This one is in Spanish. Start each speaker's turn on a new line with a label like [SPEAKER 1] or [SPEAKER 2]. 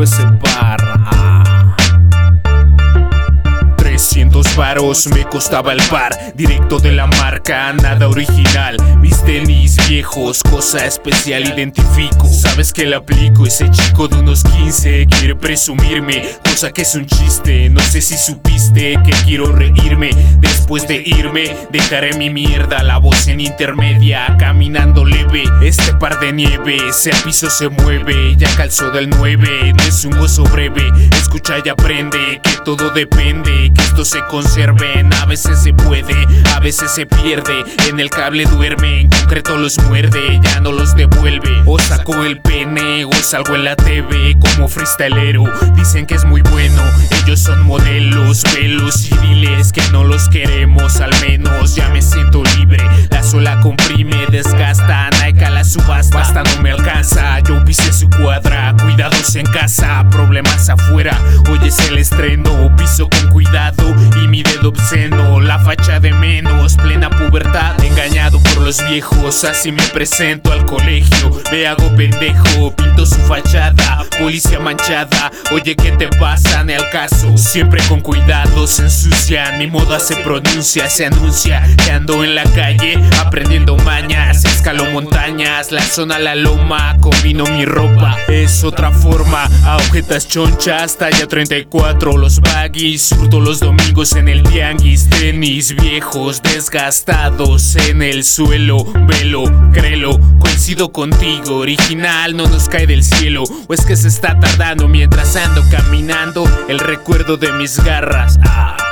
[SPEAKER 1] quiero ese 300 varos me costaba el par, directo de la marca, nada original. Mis tenis viejos, cosa especial, identifico. Sabes que le aplico, ese chico de unos 15 quiere presumirme, cosa que es un chiste. No sé si supiste que quiero reírme. Después de irme, dejaré mi mierda, la voz en intermedia, caminando leve. Este par de nieve, ese piso se mueve, ya calzó del 9, no es un gozo breve. Escucha y aprende que todo depende, que esto se conserven. A veces se puede, a veces se pierde. En el cable duerme, en concreto los muerde, ya no los devuelve. O saco el pene, o salgo en la TV como freestylero. Dicen que es muy bueno, ellos son modelos, velos y diles que no los queremos. Al menos subasta. Basta, no me alcanza. Yo pisé su cuadra, cuidados en casa, problemas afuera. Hoy es el estreno, piso con cuidado y mi dedo obsceno. La facha de menos, plena pubertad, engañado por los viejos. Así me presento al colegio, me hago pendejo, pinto su fachada, policía manchada. Oye, ¿qué te pasa? Ni al caso, siempre con cuidado se ensucian. Mi moda se pronuncia, se anuncia que ando en la calle aprendiendo mañas. Escalo montañas, la zona, la loma, combino mi ropa. Es otra forma, agujetas chonchas, talla 34, los baggies, surto los domingos en el tianguis, tenis viejos, desgastados en el suelo, velo, créelo, coincido contigo, original no nos cae del cielo, o es que se está tardando mientras ando caminando, el recuerdo de mis garras. Ah.